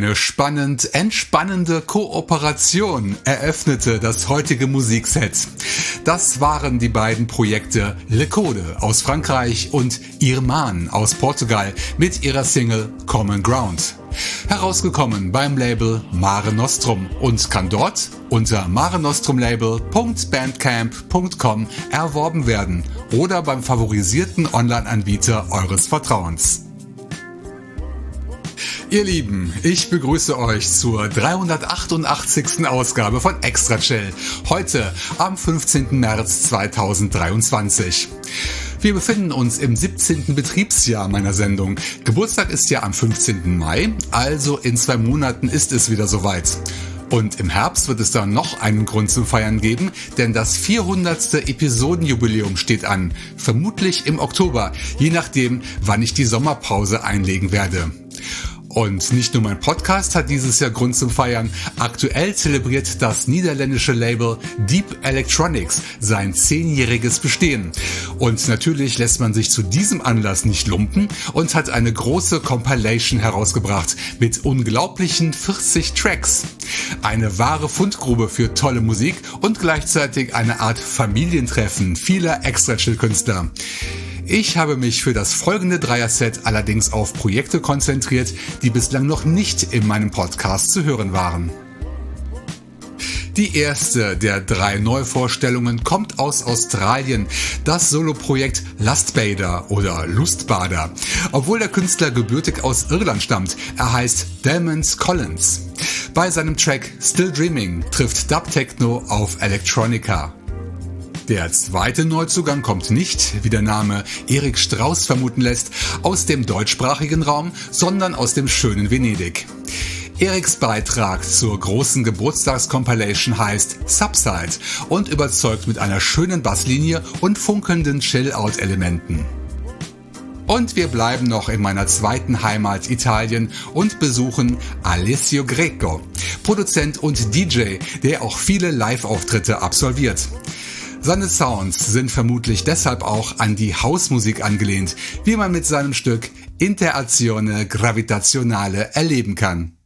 Eine spannend entspannende Kooperation eröffnete das heutige Musikset. Das waren die beiden Projekte Le Code aus Frankreich und Irman aus Portugal mit ihrer Single Common Ground. Herausgekommen beim Label Mare Nostrum und kann dort unter marenostrumlabel.bandcamp.com erworben werden oder beim favorisierten Online-Anbieter eures Vertrauens. Ihr Lieben, ich begrüße euch zur 388. Ausgabe von Extra Chill. Heute am 15. März 2023. Wir befinden uns im 17. Betriebsjahr meiner Sendung. Geburtstag ist ja am 15. Mai, also in zwei Monaten ist es wieder soweit. Und im Herbst wird es dann noch einen Grund zum Feiern geben, denn das 400. Episodenjubiläum steht an. Vermutlich im Oktober, je nachdem, wann ich die Sommerpause einlegen werde. Und nicht nur mein Podcast hat dieses Jahr Grund zum Feiern. Aktuell zelebriert das niederländische Label Deep Electronics sein zehnjähriges Bestehen. Und natürlich lässt man sich zu diesem Anlass nicht lumpen und hat eine große Compilation herausgebracht mit unglaublichen 40 Tracks. Eine wahre Fundgrube für tolle Musik und gleichzeitig eine Art Familientreffen vieler Extra-Chill-Künstler. Ich habe mich für das folgende Dreier-Set allerdings auf Projekte konzentriert, die bislang noch nicht in meinem Podcast zu hören waren. Die erste der drei Neuvorstellungen kommt aus Australien, das Soloprojekt Lustbader oder Lustbader. Obwohl der Künstler gebürtig aus Irland stammt, er heißt Demons Collins. Bei seinem Track Still Dreaming trifft Dub Techno auf Electronica. Der zweite Neuzugang kommt nicht, wie der Name Erik Strauß vermuten lässt, aus dem deutschsprachigen Raum, sondern aus dem schönen Venedig. Eriks Beitrag zur großen Geburtstagscompilation heißt Subside und überzeugt mit einer schönen Basslinie und funkelnden Chill-Out-Elementen. Und wir bleiben noch in meiner zweiten Heimat Italien und besuchen Alessio Greco, Produzent und DJ, der auch viele Live-Auftritte absolviert. Seine Sounds sind vermutlich deshalb auch an die Hausmusik angelehnt, wie man mit seinem Stück Interazione Gravitazionale erleben kann.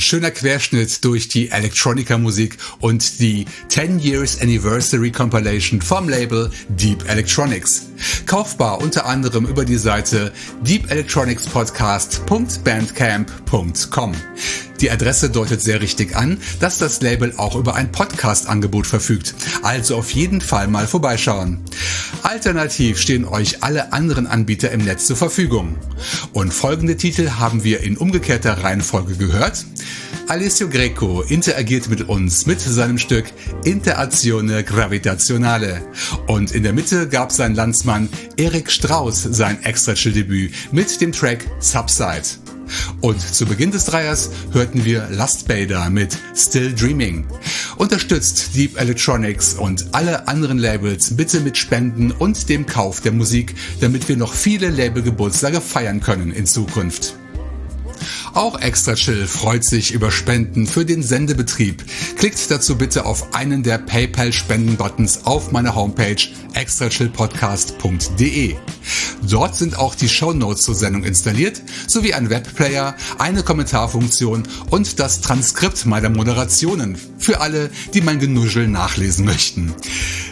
Schöner Querschnitt durch die Electronica-Musik und die 10 Years Anniversary Compilation vom Label Deep Electronics. Kaufbar unter anderem über die Seite deepelectronicspodcast.bandcamp.com. Die Adresse deutet sehr richtig an, dass das Label auch über ein Podcast-Angebot verfügt. Also auf jeden Fall mal vorbeischauen. Alternativ stehen euch alle anderen Anbieter im Netz zur Verfügung. Und folgende Titel haben wir in umgekehrter Reihenfolge gehört. Alessio Greco interagiert mit uns mit seinem Stück Interazione Gravitazionale. Und in der Mitte gab sein Landsmann Erik Strauss sein Extra-Chill-Debüt mit dem Track Subside. Und zu Beginn des Dreiers hörten wir Lust Bader mit Still Dreaming. Unterstützt Deep Electronics und alle anderen Labels bitte mit Spenden und dem Kauf der Musik, damit wir noch viele Labelgeburtstage feiern können in Zukunft. Auch Extra Chill freut sich über Spenden für den Sendebetrieb. Klickt dazu bitte auf einen der PayPal-Spenden-Buttons auf meiner Homepage extrachillpodcast.de. Dort sind auch die Show Notes zur Sendung installiert, sowie ein Webplayer, eine Kommentarfunktion und das Transkript meiner Moderationen für alle, die mein Genuschel nachlesen möchten.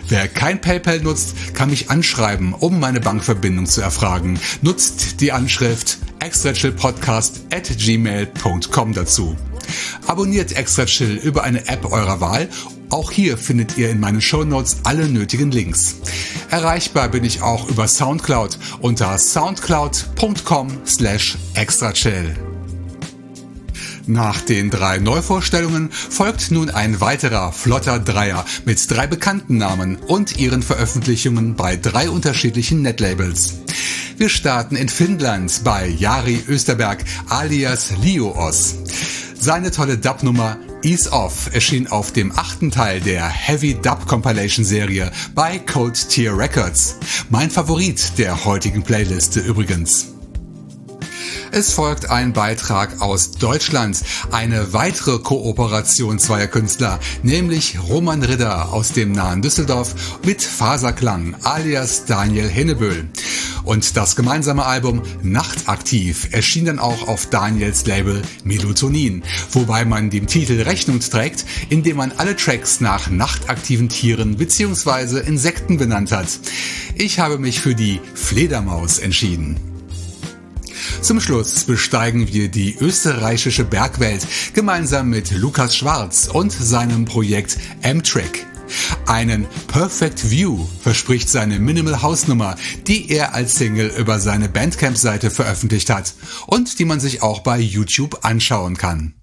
Wer kein PayPal nutzt, kann mich anschreiben, um meine Bankverbindung zu erfragen. Nutzt die Anschrift extrachillpodcast at gmail.com dazu. Abonniert Extra Chill über eine App eurer Wahl. Auch hier findet ihr in meinen Show Notes alle nötigen Links. Erreichbar bin ich auch über Soundcloud unter soundcloud.com slash extrachill. Nach den drei Neuvorstellungen folgt nun ein weiterer flotter Dreier mit drei bekannten Namen und ihren Veröffentlichungen bei drei unterschiedlichen Netlabels. Wir starten in Finnland bei Jari Österberg alias Lios. Seine tolle Dub-Nummer Ease Off erschien auf dem achten Teil der Heavy Dub Compilation Serie bei Code Tier Records. Mein Favorit der heutigen Playliste übrigens. Es folgt ein Beitrag aus Deutschland, eine weitere Kooperation zweier Künstler, nämlich Roman Ridder aus dem nahen Düsseldorf mit Faserklang alias Daniel Henneböhl. Und das gemeinsame Album Nachtaktiv erschien dann auch auf Daniels Label Melatonin, wobei man dem Titel Rechnung trägt, indem man alle Tracks nach nachtaktiven Tieren bzw. Insekten benannt hat. Ich habe mich für die Fledermaus entschieden. Zum Schluss besteigen wir die österreichische Bergwelt gemeinsam mit Lukas Schwarz und seinem Projekt M-Track. Einen Perfect View verspricht seine Minimal House Nummer, die er als Single über seine Bandcamp-Seite veröffentlicht hat und die man sich auch bei YouTube anschauen kann.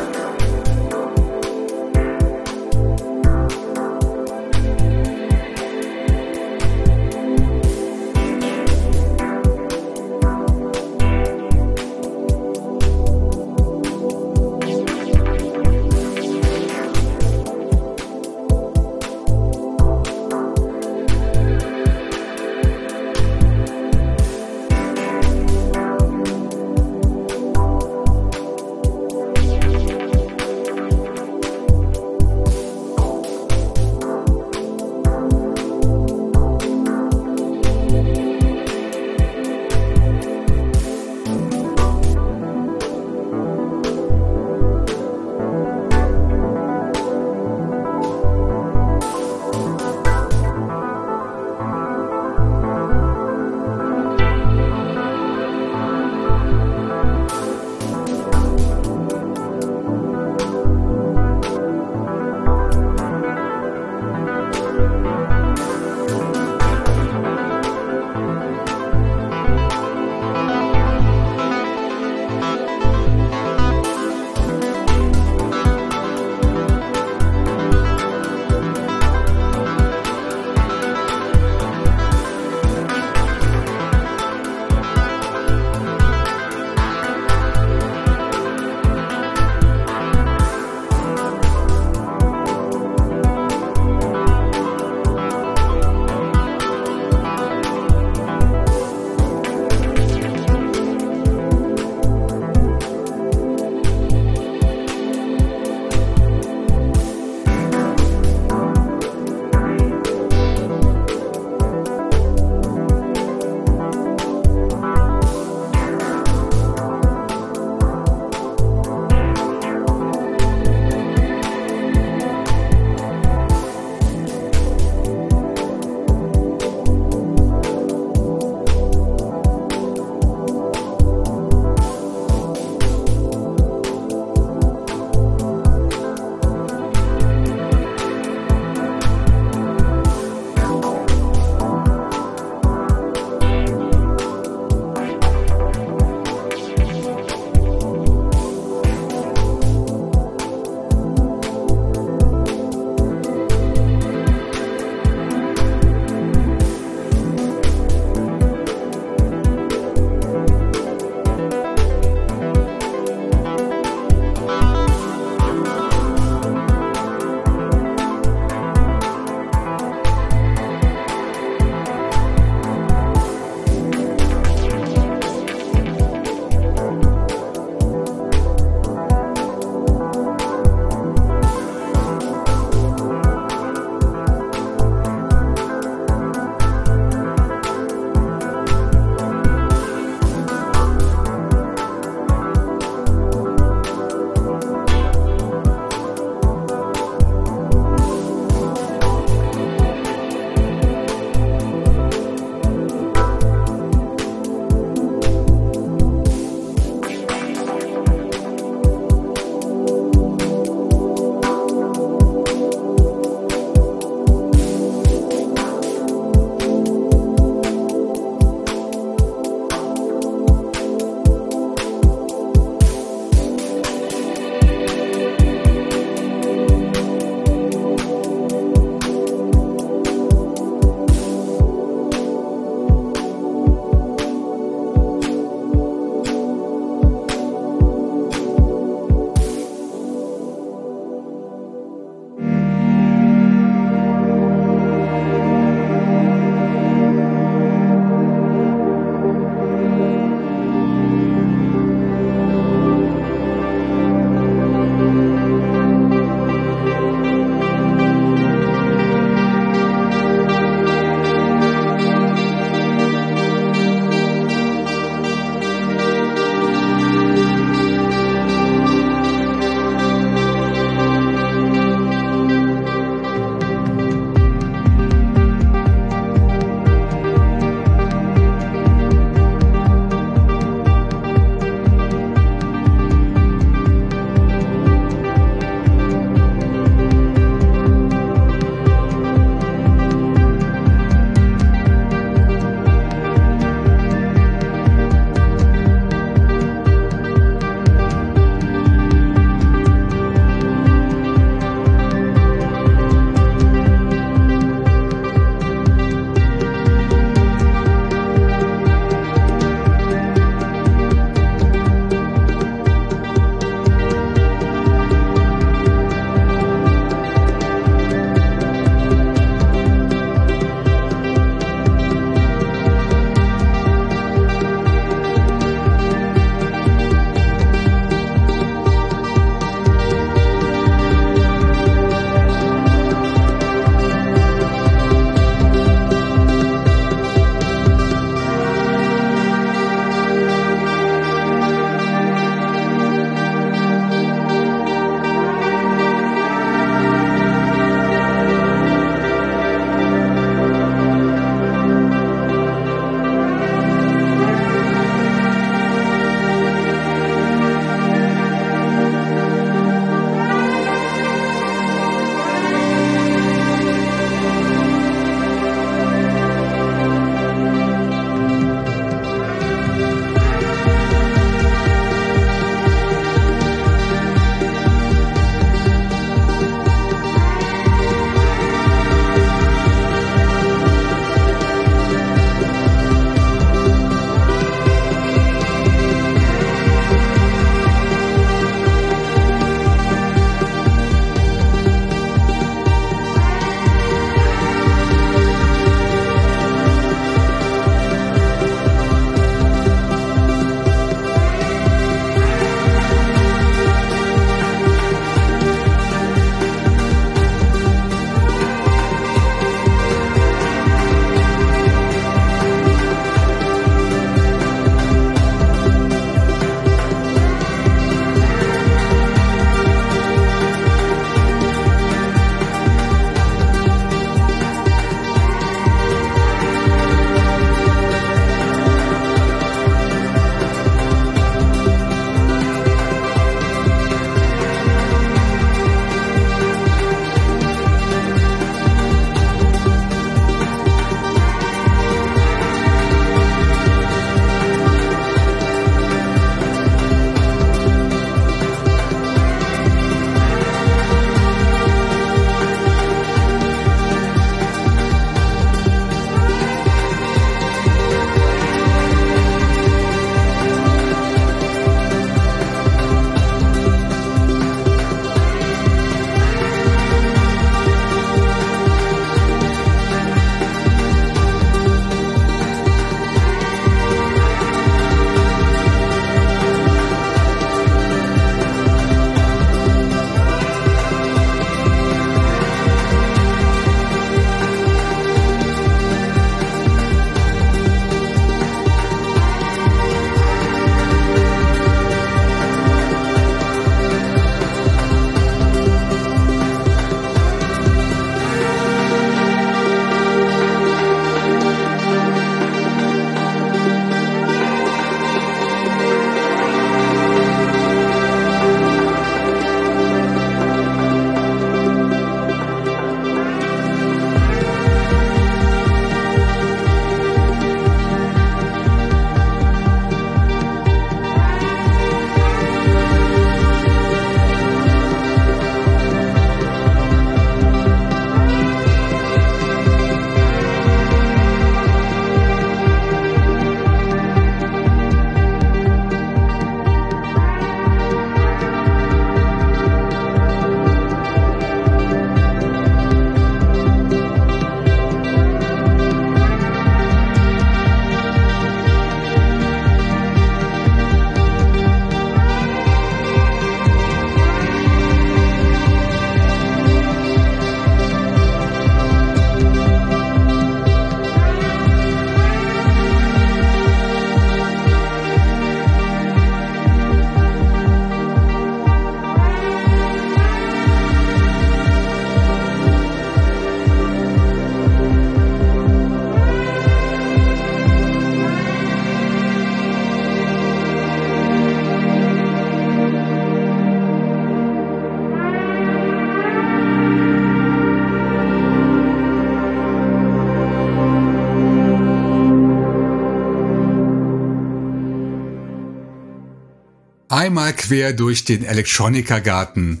Einmal quer durch den Electronica-Garten.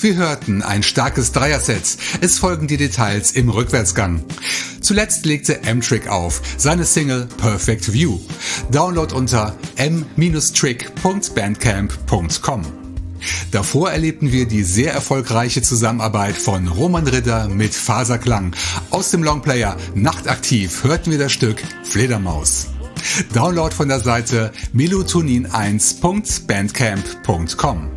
Wir hörten ein starkes Dreierset. Es folgen die Details im Rückwärtsgang. Zuletzt legte M-Trick auf, seine Single Perfect View. Download unter m-trick.bandcamp.com. Davor erlebten wir die sehr erfolgreiche Zusammenarbeit von Roman Ritter mit Faserklang. Aus dem Longplayer Nachtaktiv hörten wir das Stück Fledermaus. Download von der Seite melotonin1.bandcamp.com.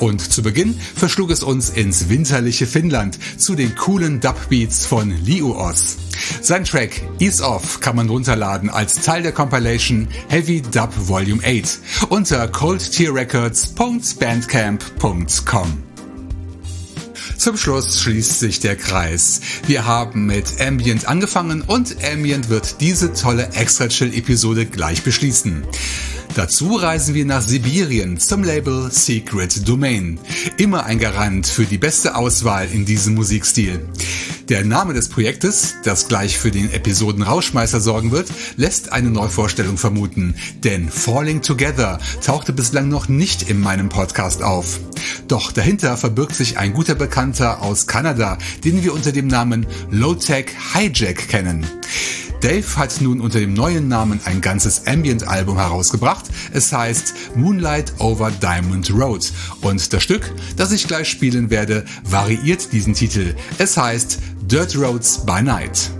Und zu Beginn verschlug es uns ins winterliche Finnland zu den coolen Dubbeats von Liuos. Sein Track Ease Off kann man runterladen als Teil der Compilation Heavy Dub Volume 8 unter coldtierrecords.bandcamp.com. Zum Schluss schließt sich der Kreis. Wir haben mit Ambient angefangen und Ambient wird diese tolle Extra Chill Episode gleich beschließen. Dazu reisen wir nach Sibirien zum Label Secret Domain. Immer ein Garant für die beste Auswahl in diesem Musikstil. Der Name des Projektes, das gleich für den Episoden Rauschmeißer sorgen wird, lässt eine Neuvorstellung vermuten, denn Falling Together tauchte bislang noch nicht in meinem Podcast auf. Doch dahinter verbirgt sich ein guter Bekannter aus Kanada, den wir unter dem Namen Low-Tech Hijack kennen. Dave hat nun unter dem neuen Namen ein ganzes Ambient-Album herausgebracht. Es heißt Moonlight over Diamond Road. Und das Stück, das ich gleich spielen werde, variiert diesen Titel. Es heißt Dirt Roads by Night.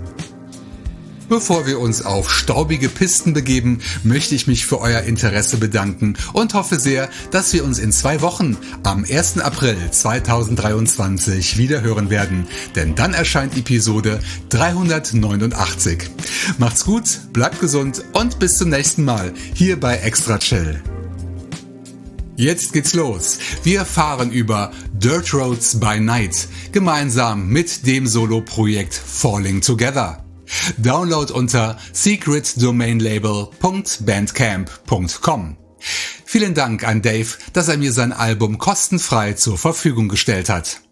Bevor wir uns auf staubige Pisten begeben, möchte ich mich für euer Interesse bedanken und hoffe sehr, dass wir uns in zwei Wochen am 1. April 2023 wieder hören werden, denn dann erscheint Episode 389. Macht's gut, bleibt gesund und bis zum nächsten Mal hier bei Extra Chill. Jetzt geht's los. Wir fahren über Dirt Roads by Night gemeinsam mit dem Solo-Projekt Falling Together. Download unter secretdomainlabel.bandcamp.com. Vielen Dank an Dave, dass er mir sein Album kostenfrei zur Verfügung gestellt hat.